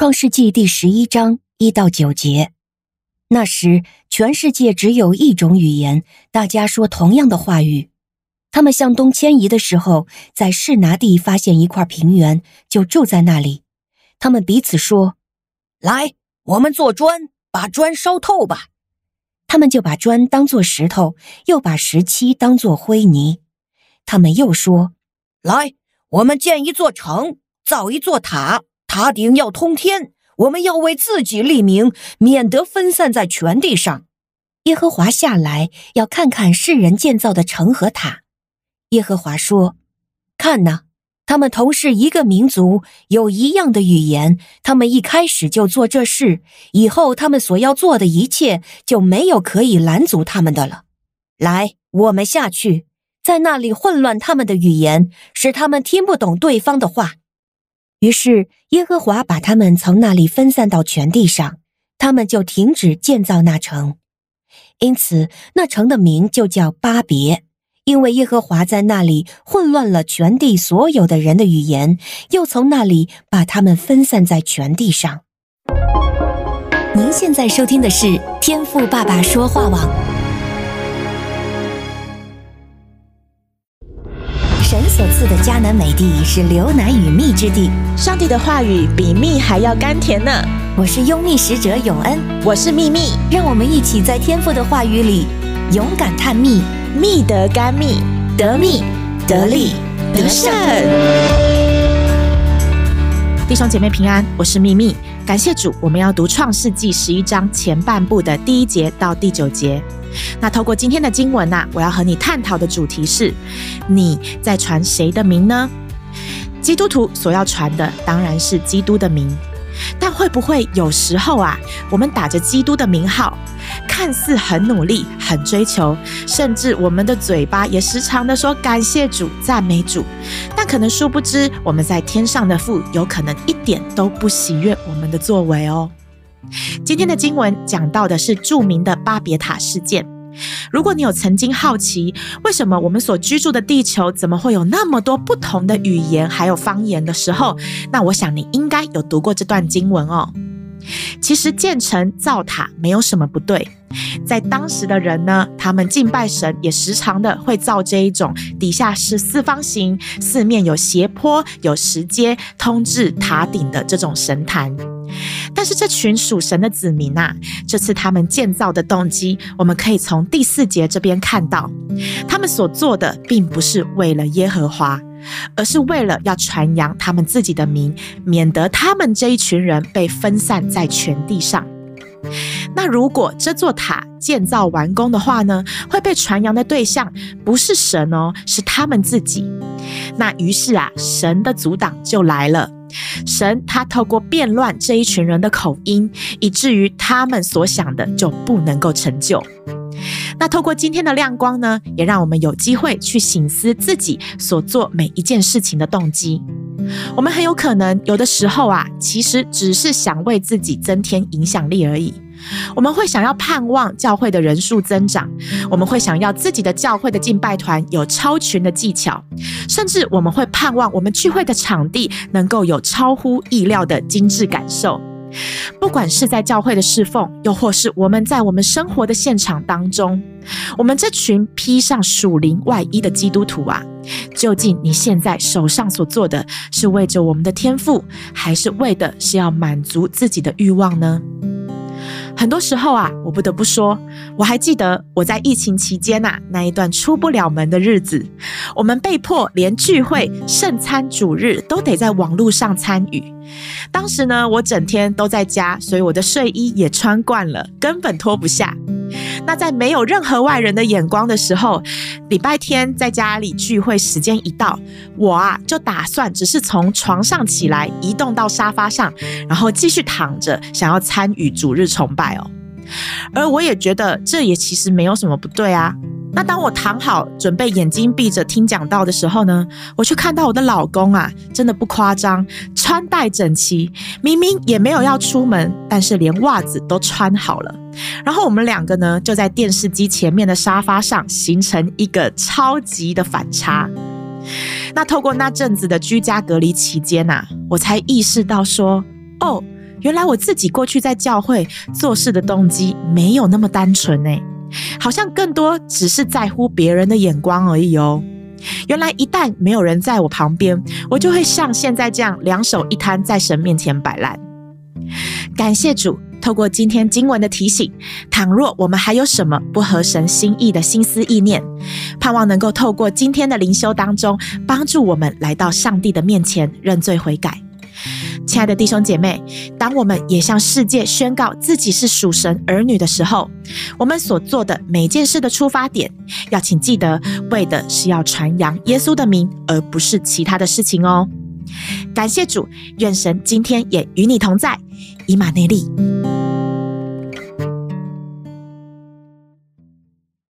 创世纪第十一章一到九节。那时，全世界只有一种语言，大家说同样的话语。他们向东迁移的时候，在示拿地发现一块平原，就住在那里。他们彼此说：“来，我们做砖，把砖烧透吧。”他们就把砖当作石头，又把石漆当作灰泥。他们又说：“来，我们建一座城，造一座塔，塔顶要通天。”我们要为自己立名，免得分散在全地上。耶和华下来要看看世人建造的城和塔。耶和华说：“看哪，他们同是一个民族，有一样的语言。他们一开始就做这事，以后他们所要做的一切就没有可以拦阻他们的了。来，我们下去，在那里混乱他们的语言，使他们听不懂对方的话。”于是耶和华把他们从那里分散到全地上，他们就停止建造那城。因此那城的名就叫巴别，因为耶和华在那里混乱了全地所有的人的语言，又从那里把他们分散在全地上。您现在收听的是天赋爸爸说话网。所赐的迦南美地是流奶与蜜之地，上帝的话语比蜜还要甘甜呢。我是拥蜜使者永恩，我是蜜蜜，让我们一起在天父的话语里勇敢探秘，蜜得甘蜜，得蜜得利得胜。弟兄姐妹平安，我是秘密，感谢主，我们要读创世纪十一章前半部的第一节到第九节。那透过今天的经文呐，我要和你探讨的主题是：你在传谁的名呢？基督徒所要传的当然是基督的名，但会不会有时候啊，我们打着基督的名号，看似很努力、很追求，甚至我们的嘴巴也时常的说感谢主、赞美主，但可能殊不知我们在天上的父有可能一点都不喜悦我们的作为哦。今天的经文讲到的是著名的巴别塔事件。如果你有曾经好奇，为什么我们所居住的地球怎么会有那么多不同的语言还有方言的时候，那我想你应该有读过这段经文哦。其实建城造塔没有什么不对，在当时的人呢，他们敬拜神也时常的会造这一种底下是四方形、四面有斜坡、有石阶通至塔顶的这种神坛。但是这群属神的子民呐，这次他们建造的动机，我们可以从第四节这边看到，他们所做的并不是为了耶和华，而是为了要传扬他们自己的名，免得他们这一群人被分散在全地上。那如果这座塔建造完工的话呢，会被传扬的对象不是神哦，是他们自己。那于是啊，神的阻挡就来了。神他透过变乱这一群人的口音，以至于他们所想的就不能够成就。那透过今天的亮光呢，也让我们有机会去醒思自己所做每一件事情的动机。我们很有可能有的时候啊，其实只是想为自己增添影响力而已。我们会想要盼望教会的人数增长，我们会想要自己的教会的敬拜团有超群的技巧，甚至我们会盼望我们聚会的场地能够有超乎意料的精致感受。不管是在教会的侍奉，又或是我们在我们生活的现场当中，我们这群披上属灵外衣的基督徒啊，究竟你现在手上所做的是为着我们的天赋，还是为的是要满足自己的欲望呢？很多时候啊，我不得不说，我还记得我在疫情期间呐，那一段出不了门的日子，我们被迫连聚会、圣餐、主日都得在网络上参与。当时呢，我整天都在家，所以我的睡衣也穿惯了，根本脱不下。那在没有任何外人的眼光的时候，礼拜天在家里聚会时间一到，我啊就打算只是从床上起来，移动到沙发上，然后继续躺着，想要参与主日崇拜哦。而我也觉得这也其实没有什么不对啊。那当我躺好，准备眼睛闭着听讲道的时候呢，我却看到我的老公啊，真的不夸张，穿戴整齐，明明也没有要出门，但是连袜子都穿好了。然后我们两个呢，就在电视机前面的沙发上，形成一个超级的反差。那透过那阵子的居家隔离期间呐，我才意识到说，哦。原来我自己过去在教会做事的动机没有那么单纯诶，好像更多只是在乎别人的眼光而已哦。原来一旦没有人在我旁边，我就会像现在这样两手一摊在神面前摆烂。感谢主，透过今天经文的提醒，倘若我们还有什么不合神心意的心思意念，盼望能够透过今天的灵修当中，帮助我们来到上帝的面前认罪悔改。亲爱的弟兄姐妹，当我们也向世界宣告自己是属神儿女的时候，我们所做的每件事的出发点，要请记得，为的是要传扬耶稣的名，而不是其他的事情哦。感谢主，愿神今天也与你同在，以马内利。